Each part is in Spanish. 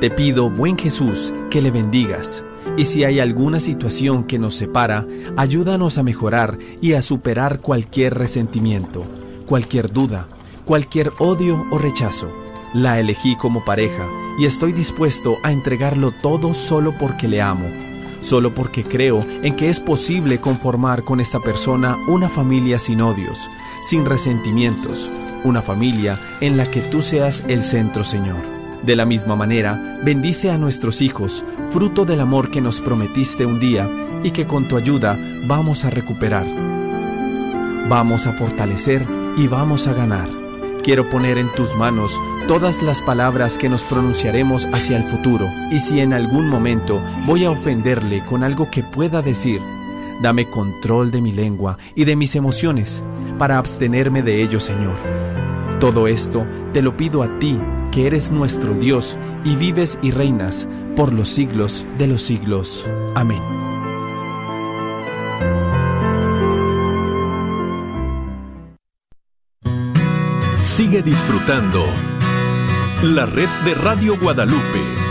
Te pido, buen Jesús, que le bendigas. Y si hay alguna situación que nos separa, ayúdanos a mejorar y a superar cualquier resentimiento, cualquier duda, cualquier odio o rechazo. La elegí como pareja y estoy dispuesto a entregarlo todo solo porque le amo, solo porque creo en que es posible conformar con esta persona una familia sin odios, sin resentimientos, una familia en la que tú seas el centro, Señor. De la misma manera, bendice a nuestros hijos, fruto del amor que nos prometiste un día y que con tu ayuda vamos a recuperar. Vamos a fortalecer y vamos a ganar. Quiero poner en tus manos todas las palabras que nos pronunciaremos hacia el futuro y si en algún momento voy a ofenderle con algo que pueda decir, dame control de mi lengua y de mis emociones para abstenerme de ello, Señor. Todo esto te lo pido a ti que eres nuestro Dios y vives y reinas por los siglos de los siglos. Amén. Sigue disfrutando la red de Radio Guadalupe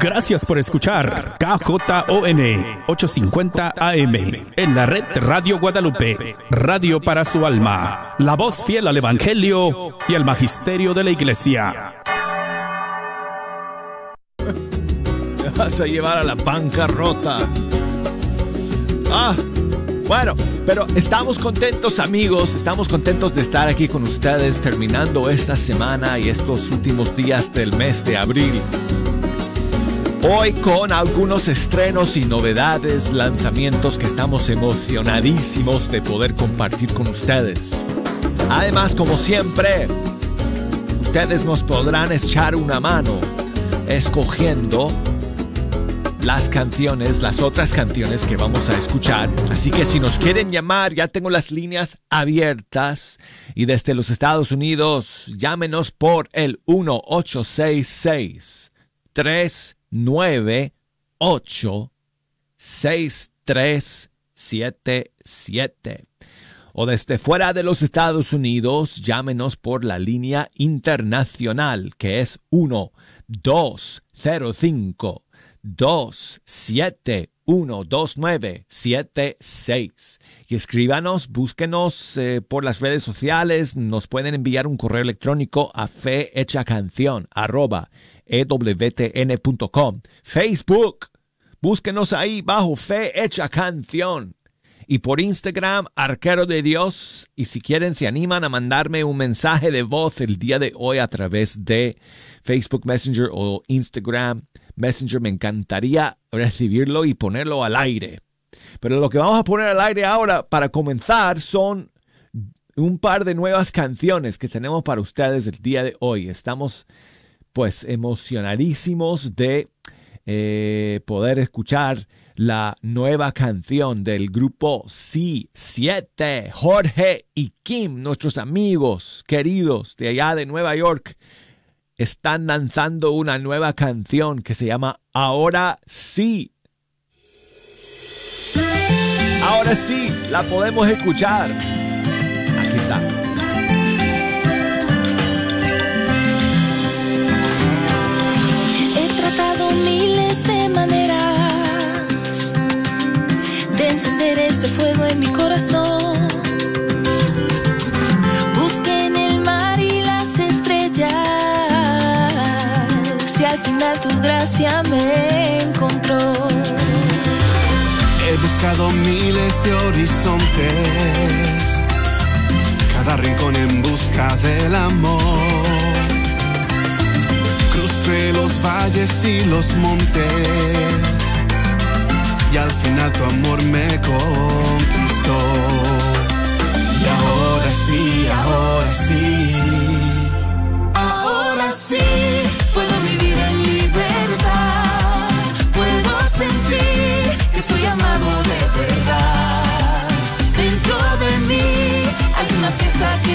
Gracias por escuchar KJON 850 AM en la red Radio Guadalupe, radio para su alma, la voz fiel al Evangelio y al Magisterio de la Iglesia. Me vas a llevar a la bancarrota. Ah, bueno, pero estamos contentos amigos, estamos contentos de estar aquí con ustedes terminando esta semana y estos últimos días del mes de abril. Hoy con algunos estrenos y novedades, lanzamientos que estamos emocionadísimos de poder compartir con ustedes. Además, como siempre, ustedes nos podrán echar una mano escogiendo las canciones, las otras canciones que vamos a escuchar. Así que si nos quieren llamar, ya tengo las líneas abiertas. Y desde los Estados Unidos, llámenos por el 1866 3 9 8 6 3 7 7 o desde fuera de los Estados Unidos, llámenos por la línea internacional que es 1 205 271 2976 y escríbanos, búsquenos eh, por las redes sociales, nos pueden enviar un correo electrónico a canción arroba ewtn.com. Facebook, búsquenos ahí bajo Fe Hecha Canción. Y por Instagram, Arquero de Dios. Y si quieren, se animan a mandarme un mensaje de voz el día de hoy a través de Facebook Messenger o Instagram Messenger. Me encantaría recibirlo y ponerlo al aire. Pero lo que vamos a poner al aire ahora para comenzar son un par de nuevas canciones que tenemos para ustedes el día de hoy. Estamos pues emocionadísimos de eh, poder escuchar la nueva canción del grupo C7, Jorge y Kim, nuestros amigos queridos de allá de Nueva York, están lanzando una nueva canción que se llama Ahora sí. Ahora sí, la podemos escuchar. Aquí está. De horizontes. Cada rincón en busca del amor. Crucé los valles y los montes y al final tu amor me conquistó. Y ahora sí, ahora sí. Una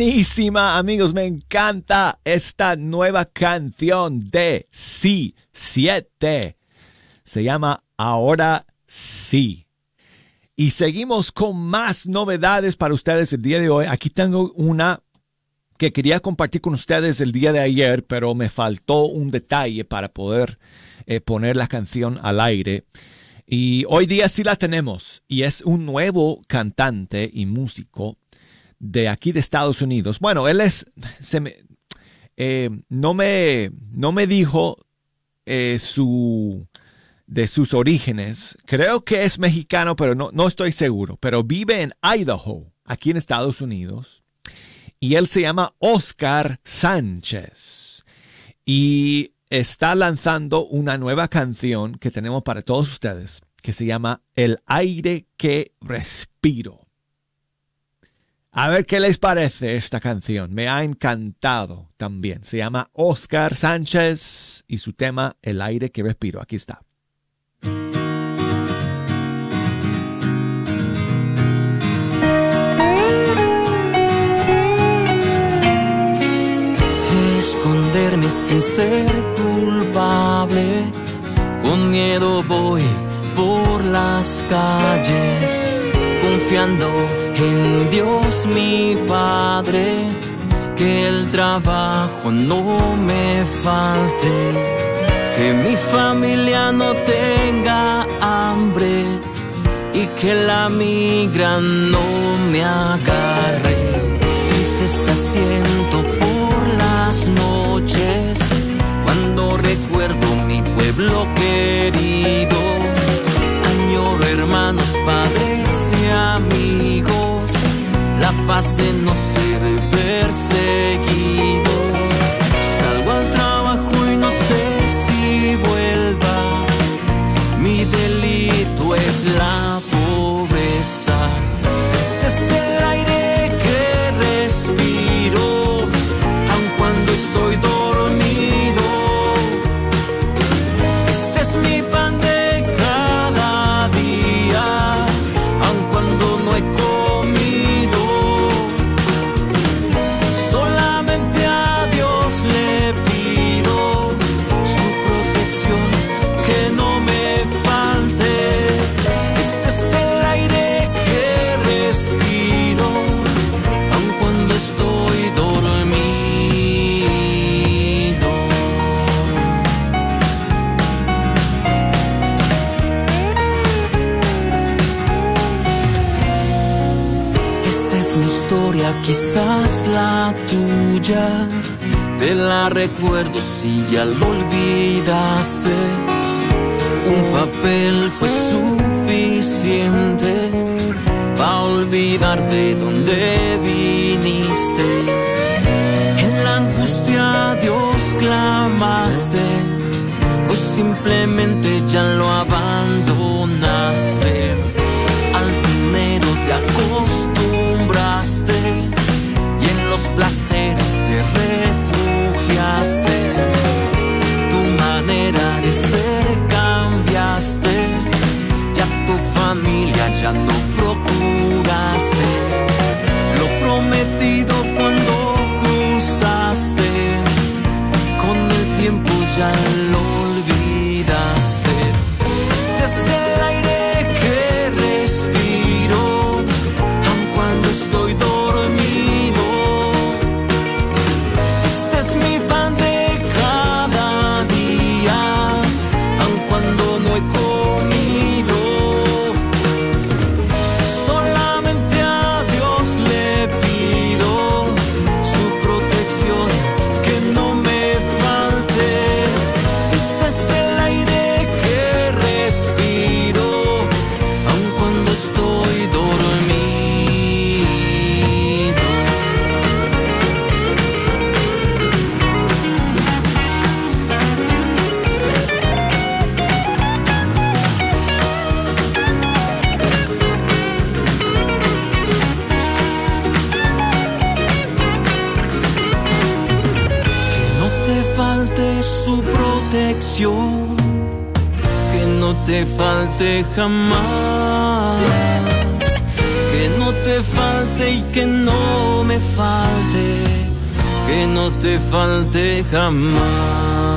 Buenísima, amigos, me encanta esta nueva canción de Sí 7. Se llama Ahora sí. Y seguimos con más novedades para ustedes el día de hoy. Aquí tengo una que quería compartir con ustedes el día de ayer, pero me faltó un detalle para poder eh, poner la canción al aire. Y hoy día sí la tenemos. Y es un nuevo cantante y músico de aquí de Estados Unidos. Bueno, él es, eh, no me, no me dijo eh, su, de sus orígenes. Creo que es mexicano, pero no, no estoy seguro. Pero vive en Idaho, aquí en Estados Unidos. Y él se llama Oscar Sánchez. Y está lanzando una nueva canción que tenemos para todos ustedes, que se llama El aire que respiro. A ver qué les parece esta canción. Me ha encantado también. Se llama Oscar Sánchez y su tema El aire que respiro. Aquí está. esconderme sin ser culpable. Con miedo voy por las calles, confiando en Dios mi Padre, que el trabajo no me falte, que mi familia no tenga hambre y que la migra no me agarre. Tristeza siento por las noches cuando recuerdo mi pueblo querido. Añoro hermanos, padres amigos, la paz de no ser perseguido. Si ya lo jamás, que no te falte y que no me falte, que no te falte jamás.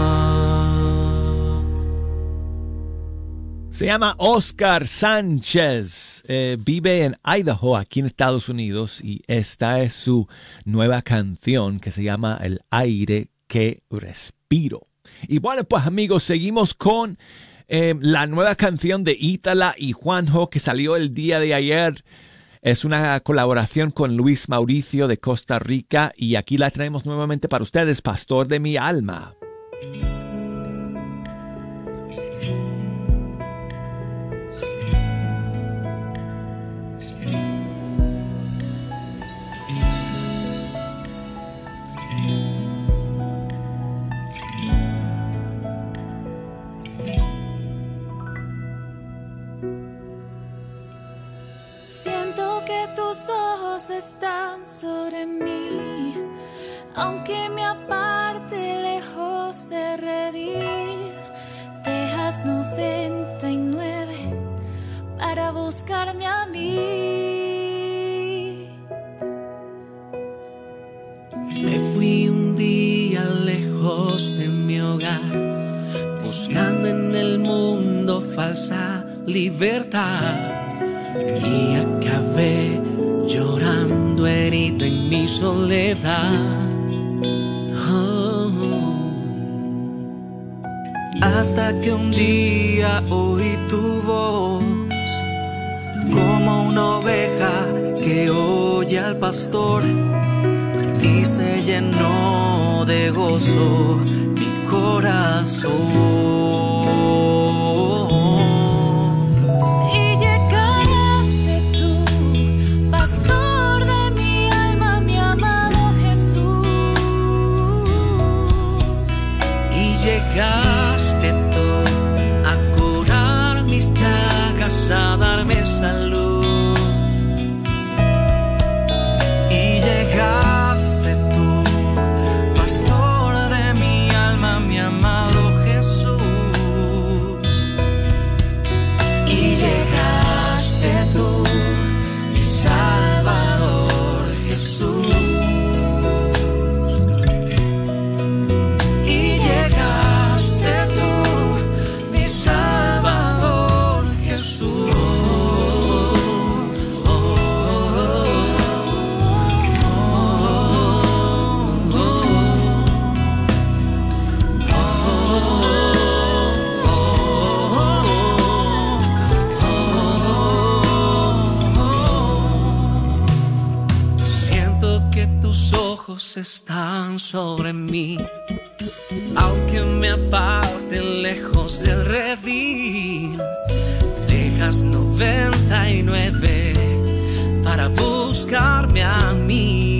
Se llama Oscar Sánchez. Eh, vive en Idaho, aquí en Estados Unidos, y esta es su nueva canción que se llama El aire que respiro. Y bueno, pues amigos, seguimos con eh, la nueva canción de Ítala y Juanjo que salió el día de ayer. Es una colaboración con Luis Mauricio de Costa Rica y aquí la traemos nuevamente para ustedes, Pastor de mi alma. Que tus ojos están sobre mí, aunque me aparte lejos de redil, dejas 99 para buscarme a mí. Me fui un día lejos de mi hogar, buscando en el mundo falsa libertad. Y acabé llorando en mi soledad. Oh. Hasta que un día oí tu voz como una oveja que oye al pastor y se llenó de gozo mi corazón. Sobre mí, aunque me aparte lejos del redil. Dejas 99 para buscarme a mí.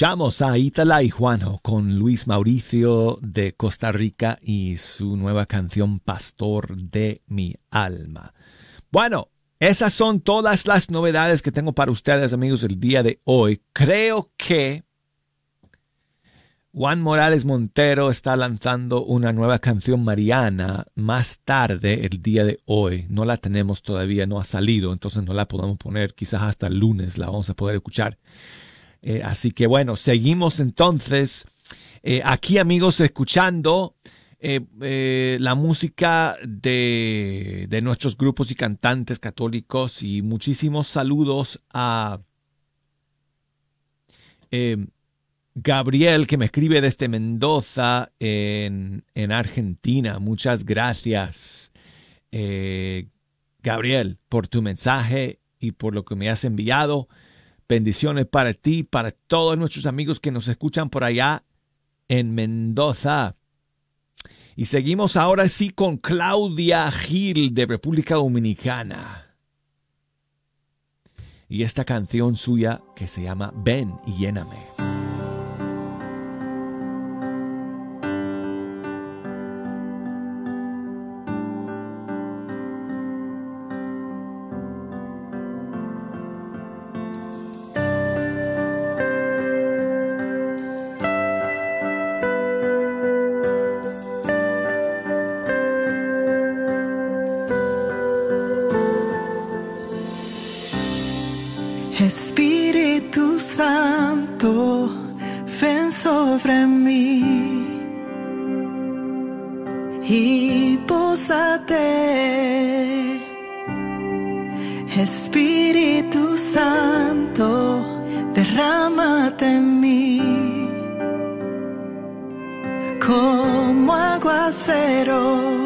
Escuchamos a Itala y Juanjo con Luis Mauricio de Costa Rica y su nueva canción Pastor de mi alma. Bueno, esas son todas las novedades que tengo para ustedes, amigos, el día de hoy. Creo que Juan Morales Montero está lanzando una nueva canción mariana más tarde el día de hoy. No la tenemos todavía, no ha salido, entonces no la podemos poner. Quizás hasta el lunes la vamos a poder escuchar. Eh, así que bueno, seguimos entonces eh, aquí amigos escuchando eh, la música de, de nuestros grupos y cantantes católicos y muchísimos saludos a Gabriel que me escribe desde Mendoza en, en Argentina. Muchas gracias Gabriel por tu mensaje y por lo que me has enviado. Bendiciones para ti, para todos nuestros amigos que nos escuchan por allá en Mendoza. Y seguimos ahora sí con Claudia Gil de República Dominicana. Y esta canción suya que se llama Ven y lléname. Aguacero.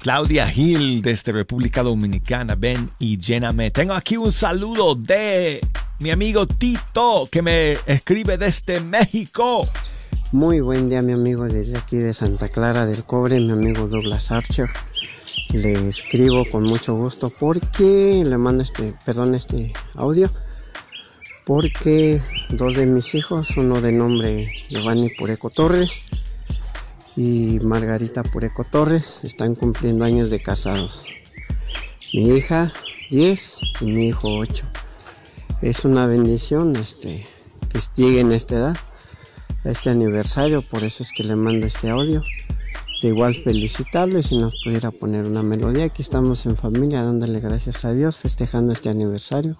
Claudia Gil desde República Dominicana, ven y lléname. Tengo aquí un saludo de mi amigo Tito que me escribe desde México. Muy buen día, mi amigo, desde aquí de Santa Clara del Cobre, mi amigo Douglas Archer. Le escribo con mucho gusto porque le mando este, perdón, este audio. Porque dos de mis hijos, uno de nombre Giovanni Pureco Torres y Margarita Pureco Torres, están cumpliendo años de casados. Mi hija 10 y mi hijo 8. Es una bendición este, que lleguen a esta edad este aniversario, por eso es que le mando este audio. De igual felicitarle si nos pudiera poner una melodía. Aquí estamos en familia dándole gracias a Dios, festejando este aniversario.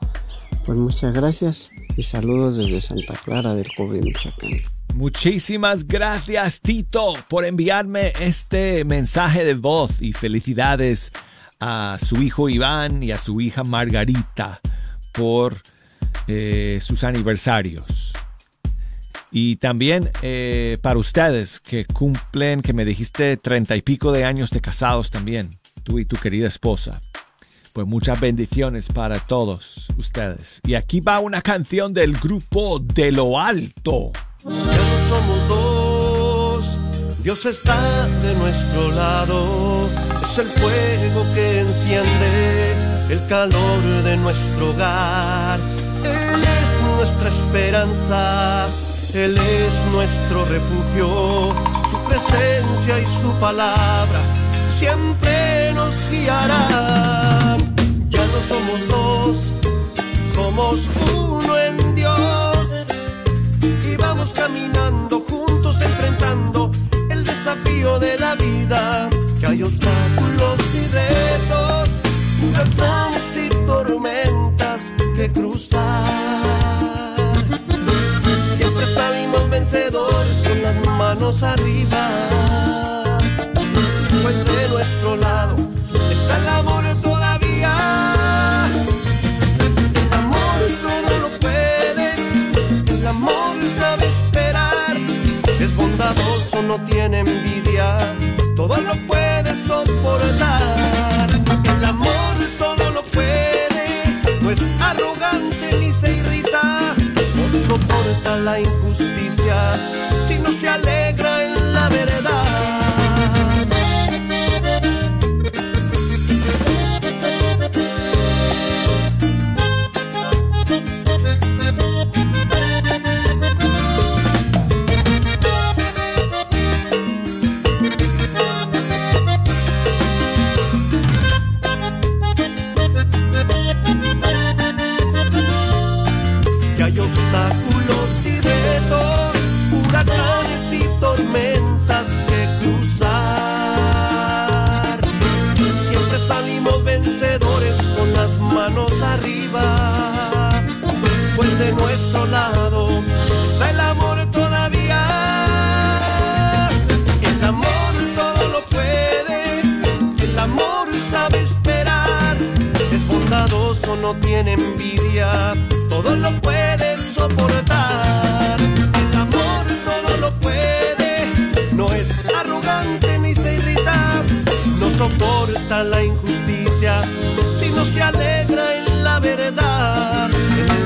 Pues muchas gracias y saludos desde Santa Clara del Cobre, Michoacán. Muchísimas gracias Tito por enviarme este mensaje de voz y felicidades a su hijo Iván y a su hija Margarita por eh, sus aniversarios. Y también eh, para ustedes que cumplen, que me dijiste treinta y pico de años de casados también, tú y tu querida esposa. Pues muchas bendiciones para todos ustedes. Y aquí va una canción del grupo De lo Alto. Ya no somos dos, Dios está de nuestro lado. Es el fuego que enciende el calor de nuestro hogar. Él es nuestra esperanza, Él es nuestro refugio. Su presencia y su palabra siempre nos guiarán. Ya no somos dos, somos uno en Dios vamos caminando juntos enfrentando el desafío de la vida. Que hay obstáculos y retos huracanes y tormentas que cruzar. Siempre salimos vencedores con las manos arriba. Pues de nuestro lado no tiene envidia, todo lo puede soportar. El amor todo lo puede, no es arrogante ni se irrita, no soporta la injusticia,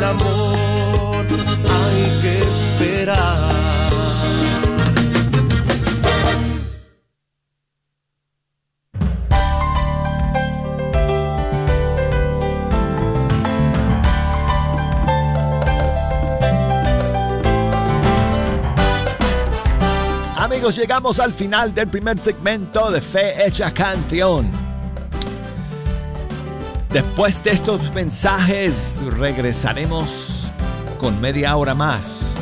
amor hay que esperar. Amigos, llegamos al final del primer segmento de Fe Hecha Canción. Después de estos mensajes regresaremos con media hora más.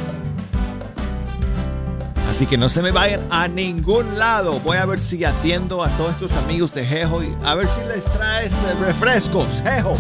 Así que no se me vayan a ningún lado. Voy a ver si atiendo a todos estos amigos de Jejo y a ver si les traes eh, refrescos. Jejo.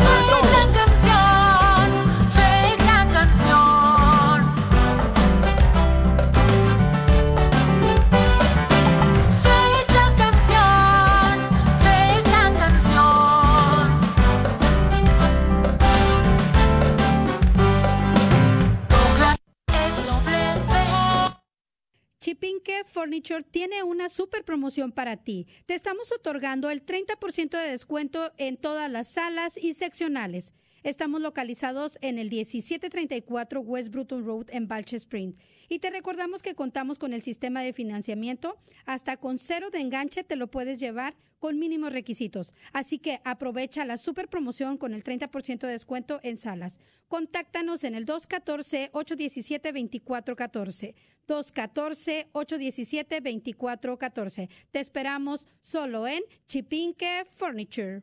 Furniture tiene una super promoción para ti. Te estamos otorgando el 30% de descuento en todas las salas y seccionales. Estamos localizados en el 1734 West Bruton Road en Balch Spring. Y te recordamos que contamos con el sistema de financiamiento. Hasta con cero de enganche te lo puedes llevar con mínimos requisitos. Así que aprovecha la super promoción con el 30% de descuento en salas. Contáctanos en el 214-817-2414. 214-817-2414. Te esperamos solo en Chipinque Furniture.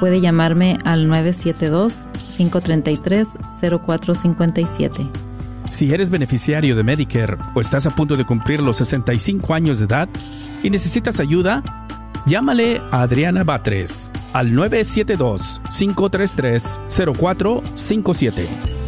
puede llamarme al 972-533-0457. Si eres beneficiario de Medicare o estás a punto de cumplir los 65 años de edad y necesitas ayuda, llámale a Adriana Batres al 972-533-0457.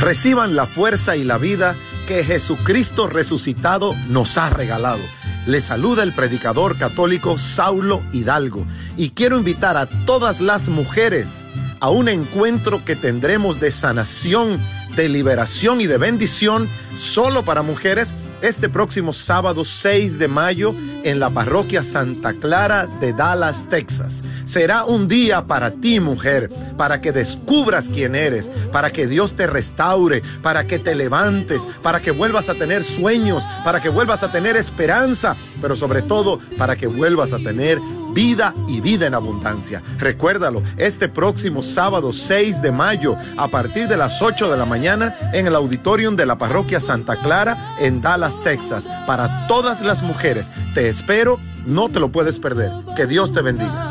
Reciban la fuerza y la vida que Jesucristo resucitado nos ha regalado. Le saluda el predicador católico Saulo Hidalgo y quiero invitar a todas las mujeres a un encuentro que tendremos de sanación, de liberación y de bendición solo para mujeres este próximo sábado 6 de mayo en la parroquia Santa Clara de Dallas, Texas. Será un día para ti, mujer, para que descubras quién eres, para que Dios te restaure, para que te levantes, para que vuelvas a tener sueños, para que vuelvas a tener esperanza, pero sobre todo para que vuelvas a tener vida y vida en abundancia. Recuérdalo, este próximo sábado 6 de mayo, a partir de las 8 de la mañana, en el auditorium de la parroquia Santa Clara en Dallas, Texas, para todas las mujeres. Te espero, no te lo puedes perder. Que Dios te bendiga.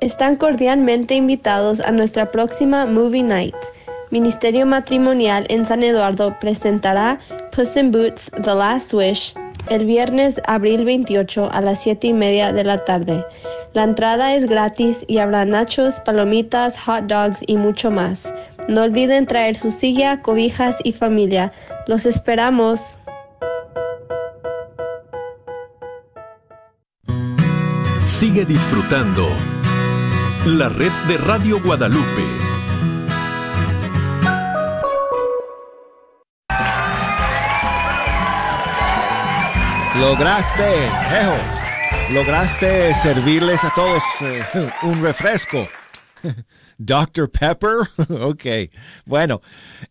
Están cordialmente invitados a nuestra próxima Movie Night. Ministerio Matrimonial en San Eduardo presentará Puss in Boots The Last Wish el viernes abril 28 a las 7 y media de la tarde. La entrada es gratis y habrá nachos, palomitas, hot dogs y mucho más. No olviden traer su silla, cobijas y familia. Los esperamos. Sigue disfrutando la red de Radio Guadalupe. Lograste, Jejo, lograste servirles a todos eh, un refresco. Dr. Pepper. ok. Bueno,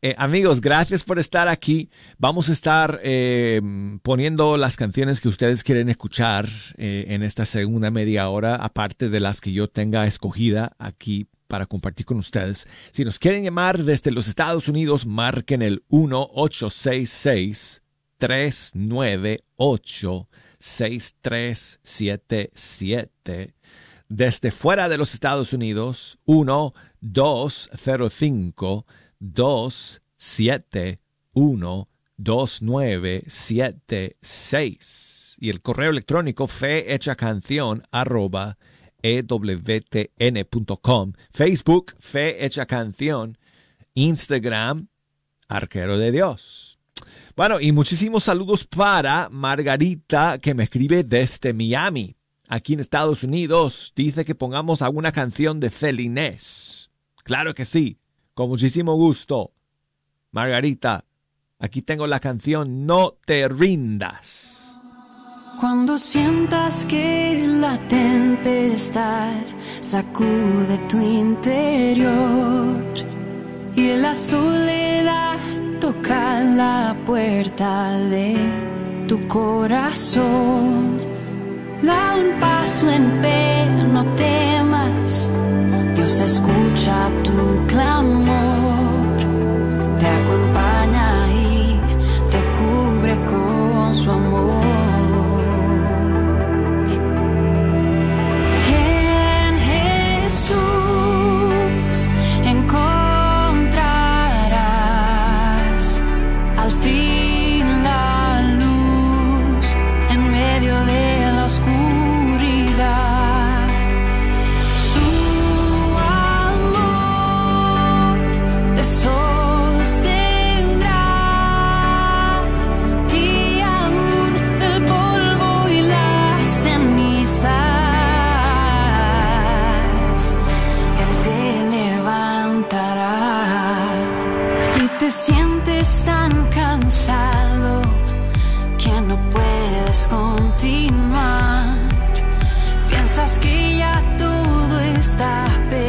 eh, amigos, gracias por estar aquí. Vamos a estar eh, poniendo las canciones que ustedes quieren escuchar eh, en esta segunda media hora, aparte de las que yo tenga escogida aquí para compartir con ustedes. Si nos quieren llamar desde los Estados Unidos, marquen el 1866 398 6377 desde fuera de los Estados Unidos, 1 205 271 2976 y el correo electrónico fehechacanción arroba ewtn.com Facebook Fe Hecha Canción. Instagram Arquero de Dios. Bueno y muchísimos saludos para Margarita que me escribe desde Miami aquí en Estados Unidos dice que pongamos alguna canción de Celinés. Claro que sí, con muchísimo gusto. Margarita, aquí tengo la canción No te rindas. Cuando sientas que la tempestad sacude tu interior y la soledad toca la puerta de tu corazón, da un paso en fe, no temas, Dios escucha tu clamor, continuar, piensas que ya todo está perdido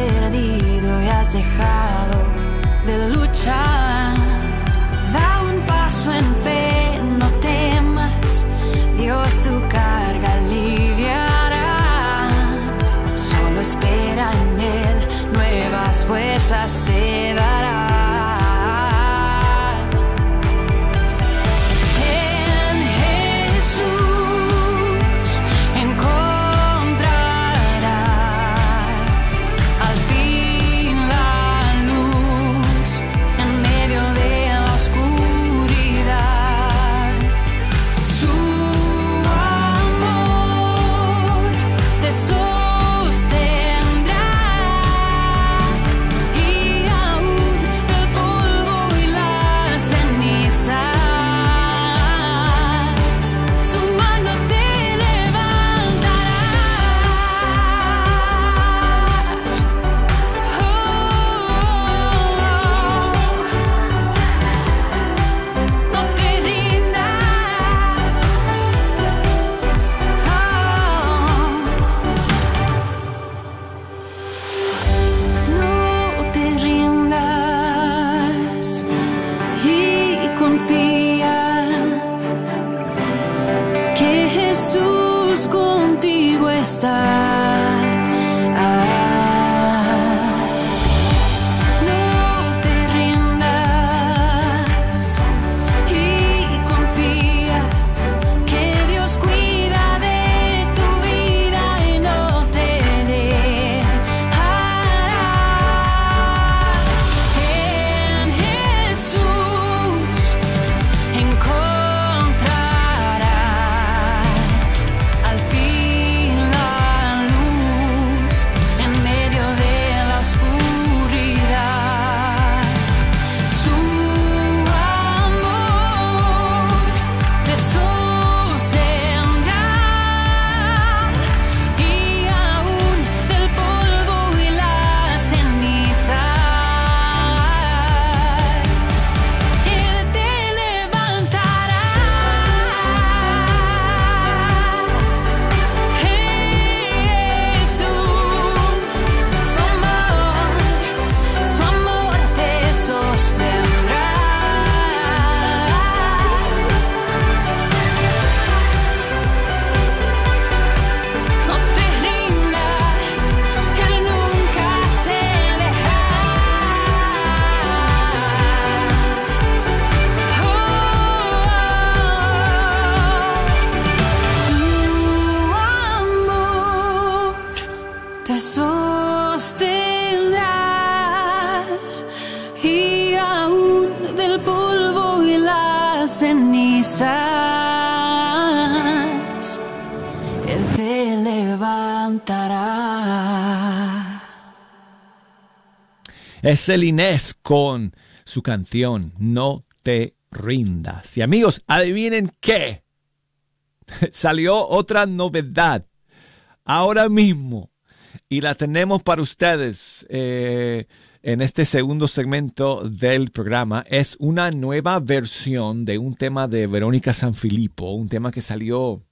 Es el Inés con su canción No te rindas. Y amigos, adivinen qué. Salió otra novedad ahora mismo y la tenemos para ustedes eh, en este segundo segmento del programa. Es una nueva versión de un tema de Verónica Sanfilippo, un tema que salió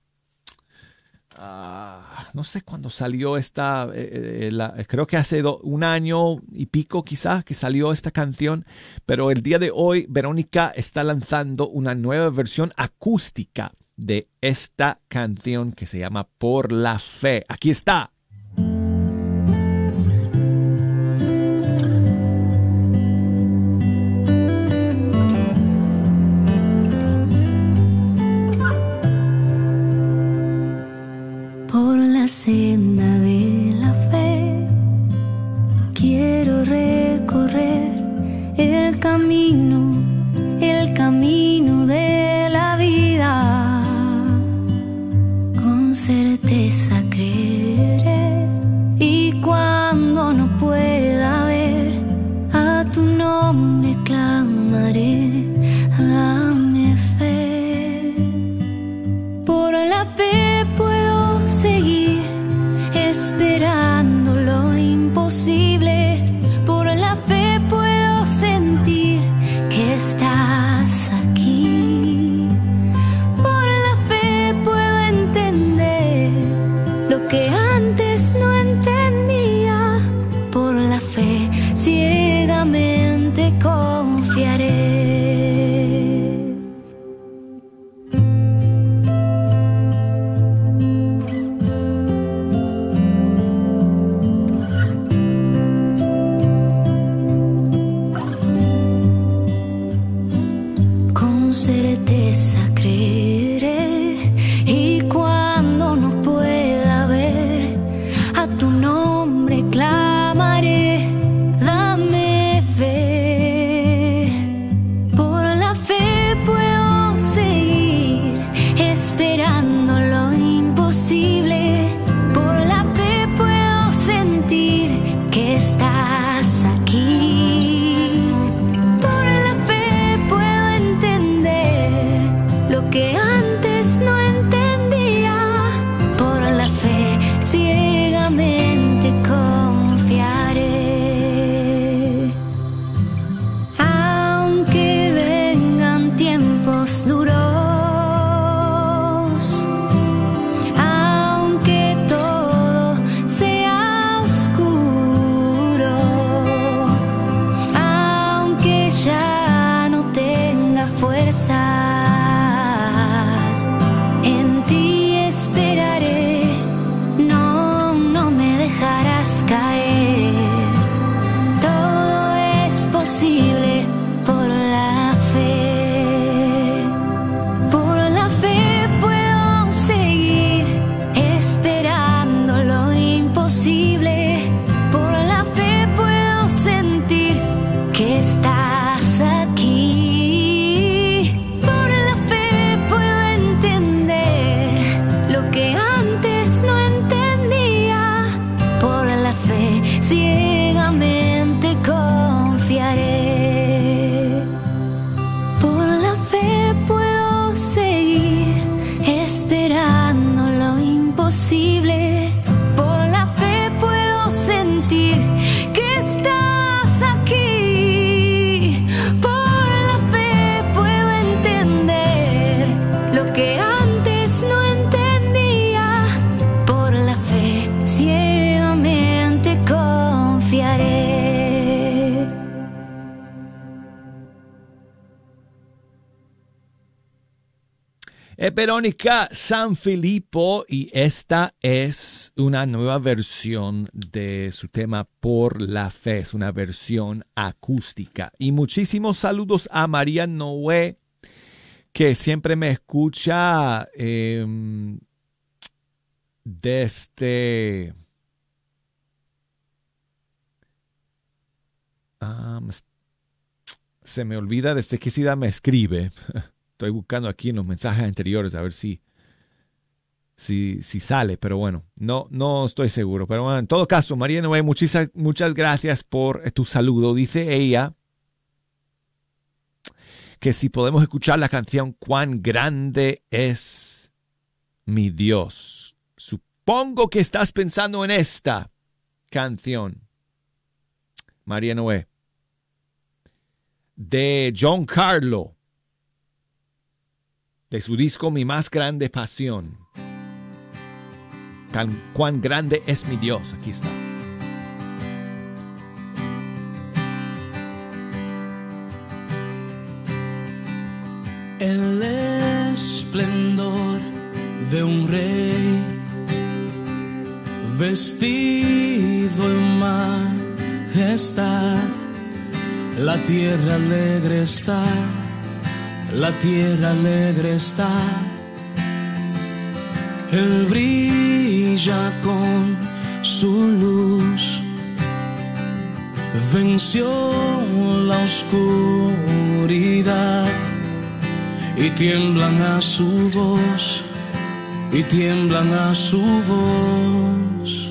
ah, no sé cuándo salió esta, eh, eh, la- creo que hace un año y pico quizás que salió esta canción, pero el día de hoy Verónica está lanzando una nueva versión acústica de esta canción que se llama Por la Fe. Aquí está. Por Verónica San Filippo y esta es una nueva versión de su tema Por la Fe. Es una versión acústica. Y muchísimos saludos a María Noé, que siempre me escucha em, desde... Ah, se me olvida desde qué ciudad me escribe. Estoy buscando aquí en los mensajes anteriores a ver si, si, sale, pero bueno, no, no estoy seguro. Pero bueno, en todo caso, María Noé, muchísimas, muchas gracias por eh, tu saludo. Dice ella que si podemos escuchar la canción Cuán grande es mi Dios. Supongo que estás pensando en esta canción. María Noé. De John Carlo de su disco Mi más grande pasión. can- cuán grande es mi Dios. Aquí está. El esplendor de un rey vestido en majestad. La tierra alegre está, la tierra alegre está. Él brilla con su luz, venció la oscuridad y tiemblan a su voz, y tiemblan a su voz.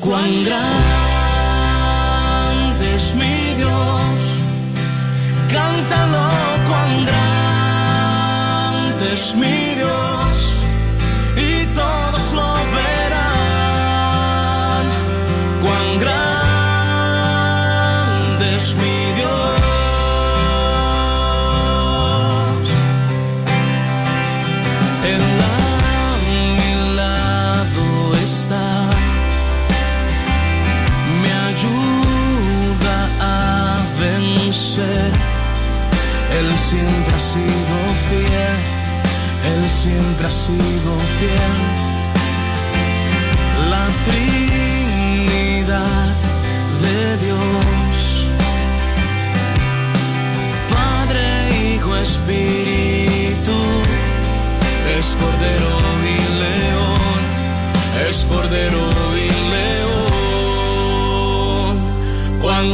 Cuán grande cántalo, cuán grande es siempre ha sido fiel. La Trinidad de Dios, Padre, Hijo, Espíritu es cordero y león, es cordero y león. Cuán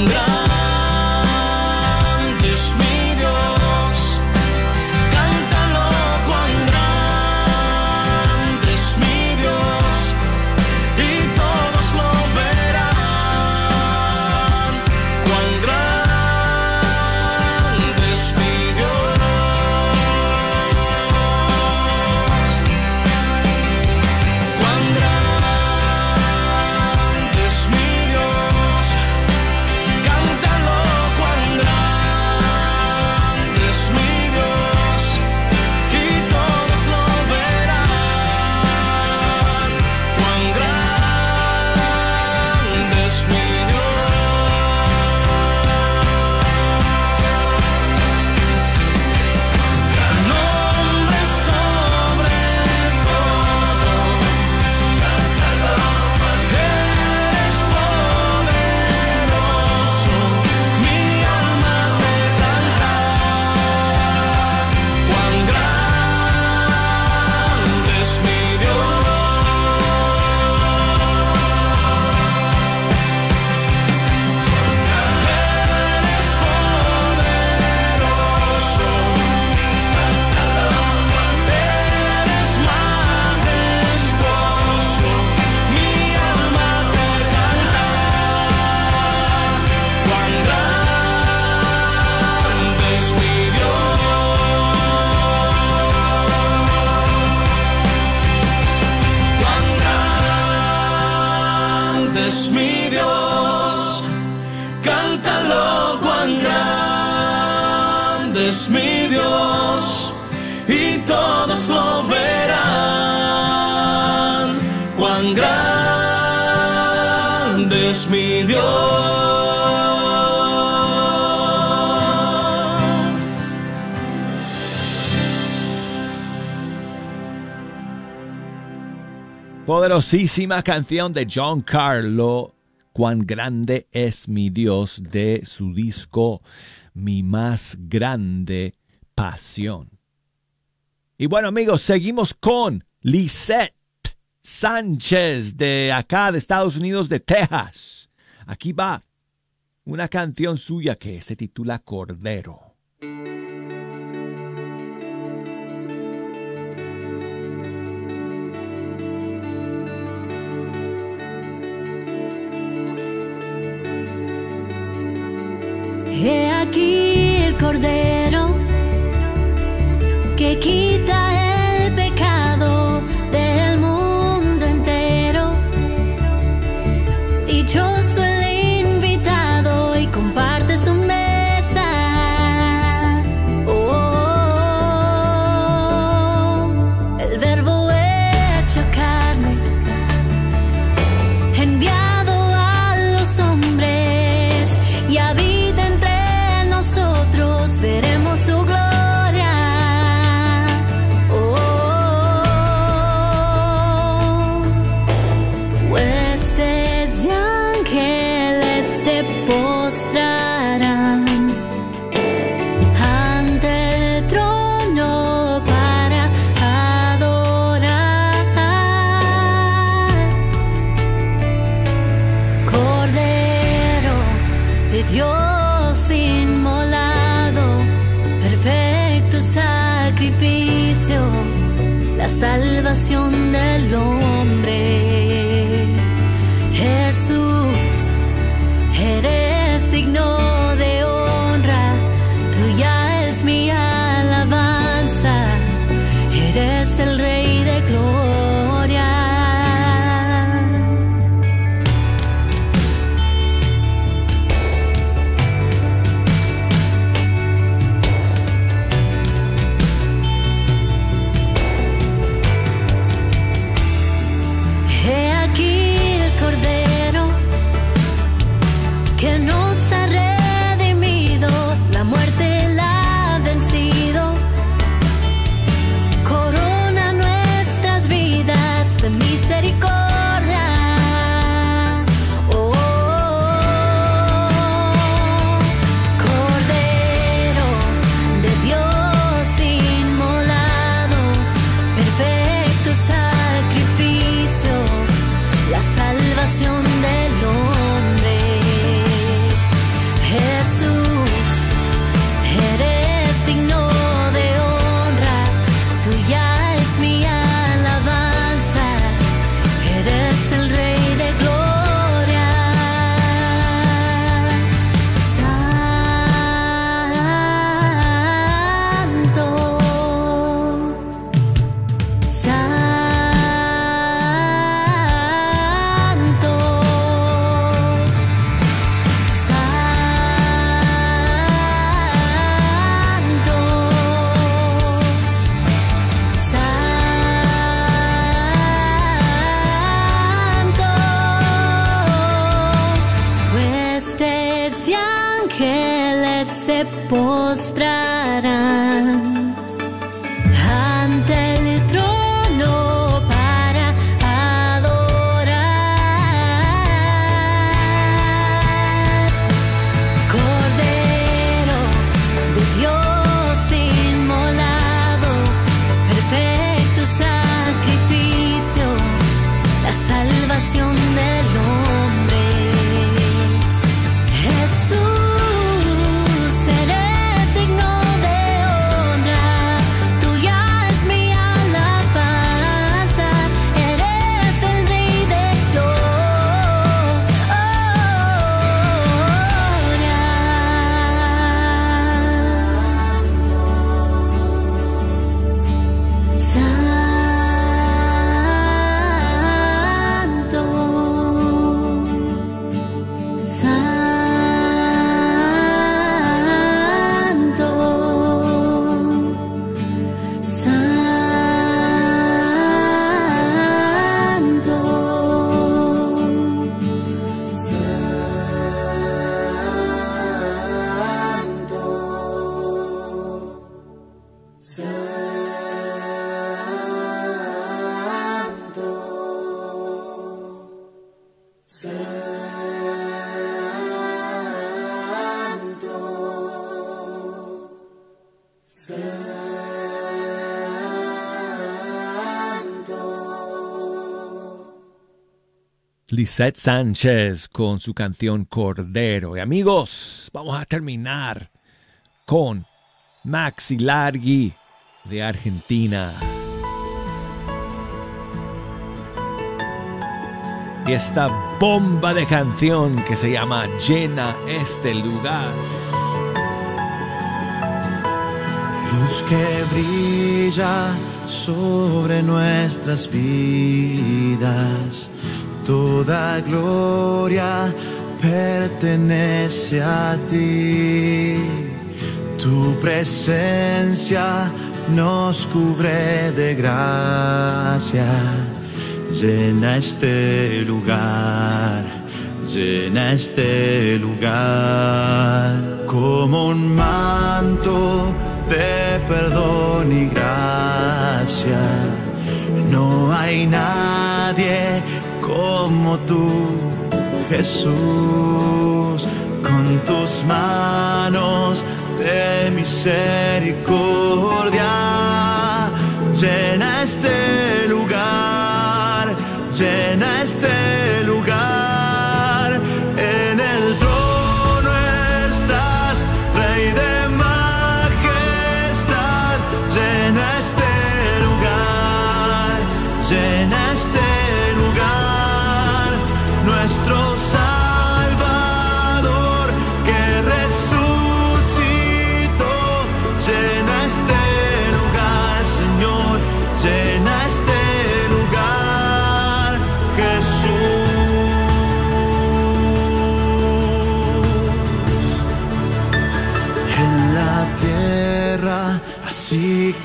Canción de John Carlo, Cuán grande es mi Dios, de su disco Mi más grande pasión. Y bueno amigos, seguimos con Lisette Sánchez de acá de Estados Unidos, de Texas. Aquí va una canción suya que se titula Cordero. Aquí Lisette Sánchez con su canción Cordero. Y amigos, vamos a terminar con Maxi Largi de Argentina. Y esta bomba de canción que se llama Llena este lugar. Luz que brilla sobre nuestras vidas, toda gloria pertenece a ti. Tu presencia nos cubre de gracia, llena este lugar, llena este lugar como un manto de perdón y gracia. No hay nadie como tú, Jesús, con tus manos de misericordia. Llena este lugar, llena este lugar.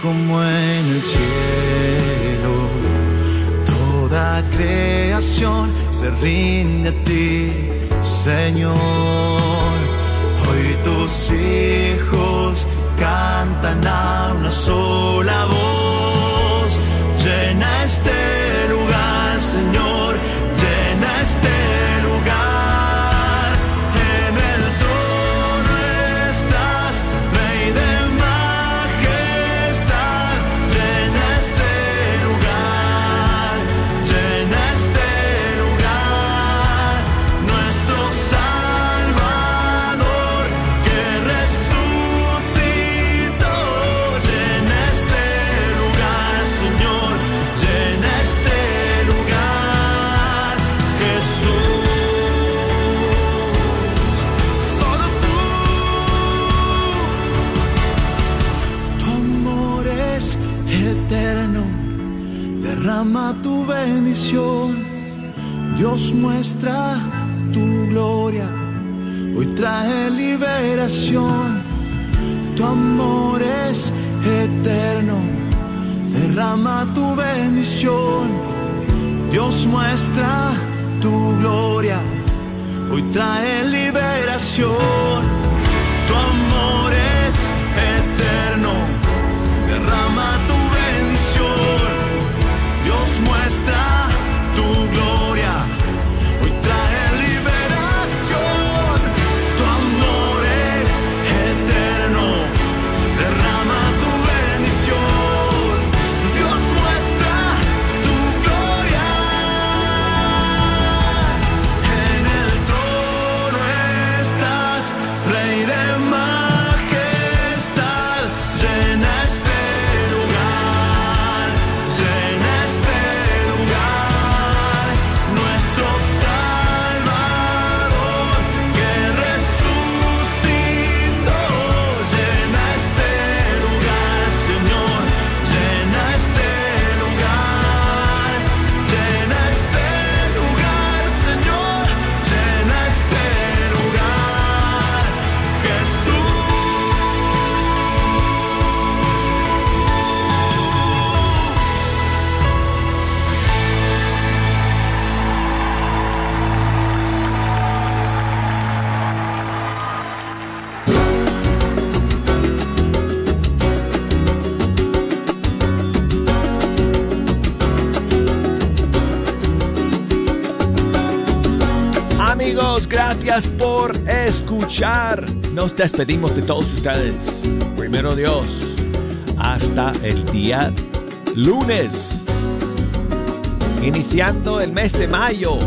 Como en el cielo. Toda creación se rinde a ti, Señor. Hoy tus hijos cantan a una sola voz. Llena este lugar, Señor. Tu amor es eterno. Derrama tu bendición. Dios muestra tu gloria. Hoy trae liberación. Gracias por escuchar. Nos despedimos de todos ustedes. Primero Dios, hasta el día lunes. Iniciando el mes de mayo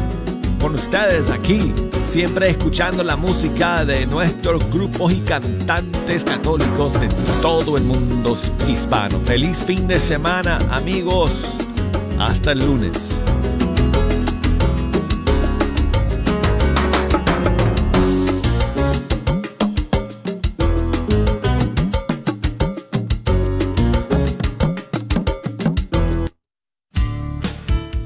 con ustedes aquí, siempre escuchando la música de nuestros grupos y cantantes católicos de todo el mundo hispano. Feliz fin de semana, amigos. Hasta el lunes.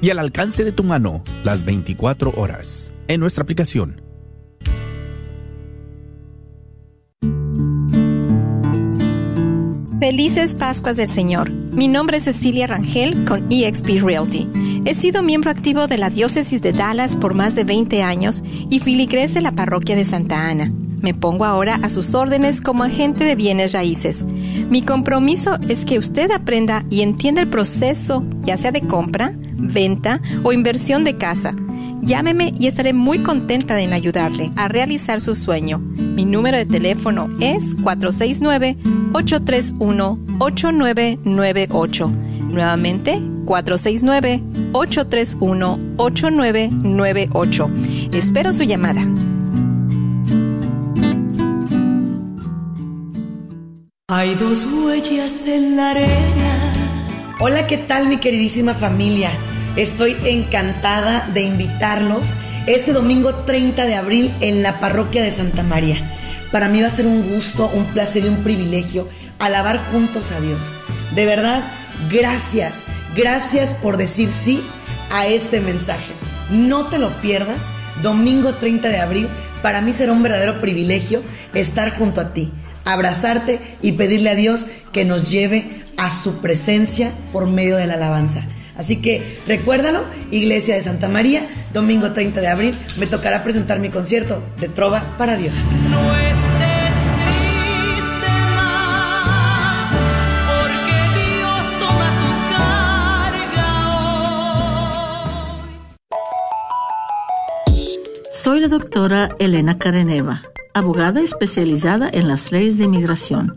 y al alcance de tu mano las 24 horas en nuestra aplicación. Felices Pascuas del Señor. Mi nombre es Cecilia Rangel con eXp Realty. He sido miembro activo de la Diócesis de Dallas por más de 20 años y filigrés de la Parroquia de Santa Ana. Me pongo ahora a sus órdenes como agente de bienes raíces. Mi compromiso es que usted aprenda y entienda el proceso, ya sea de compra, venta o inversión de casa. Llámeme y estaré muy contenta en ayudarle a realizar su sueño. Mi número de teléfono es 469-831-8998. Nuevamente, 469-831-8998. Espero su llamada. Hay dos huellas en la arena Hola, ¿qué tal mi queridísima familia? Estoy encantada de invitarlos este domingo 30 de abril en la parroquia de Santa María. Para mí va a ser un gusto, un placer y un privilegio alabar juntos a Dios. De verdad, gracias, gracias por decir sí a este mensaje. No te lo pierdas, domingo 30 de abril, para mí será un verdadero privilegio estar junto a ti, abrazarte y pedirle a Dios que nos lleve a su presencia por medio de la alabanza. Así que recuérdalo, Iglesia de Santa María, domingo 30 de abril, me tocará presentar mi concierto de Trova para Dios. No estés triste más, porque Dios toma tu carga hoy. Soy la doctora Elena Careneva, abogada especializada en las leyes de inmigración.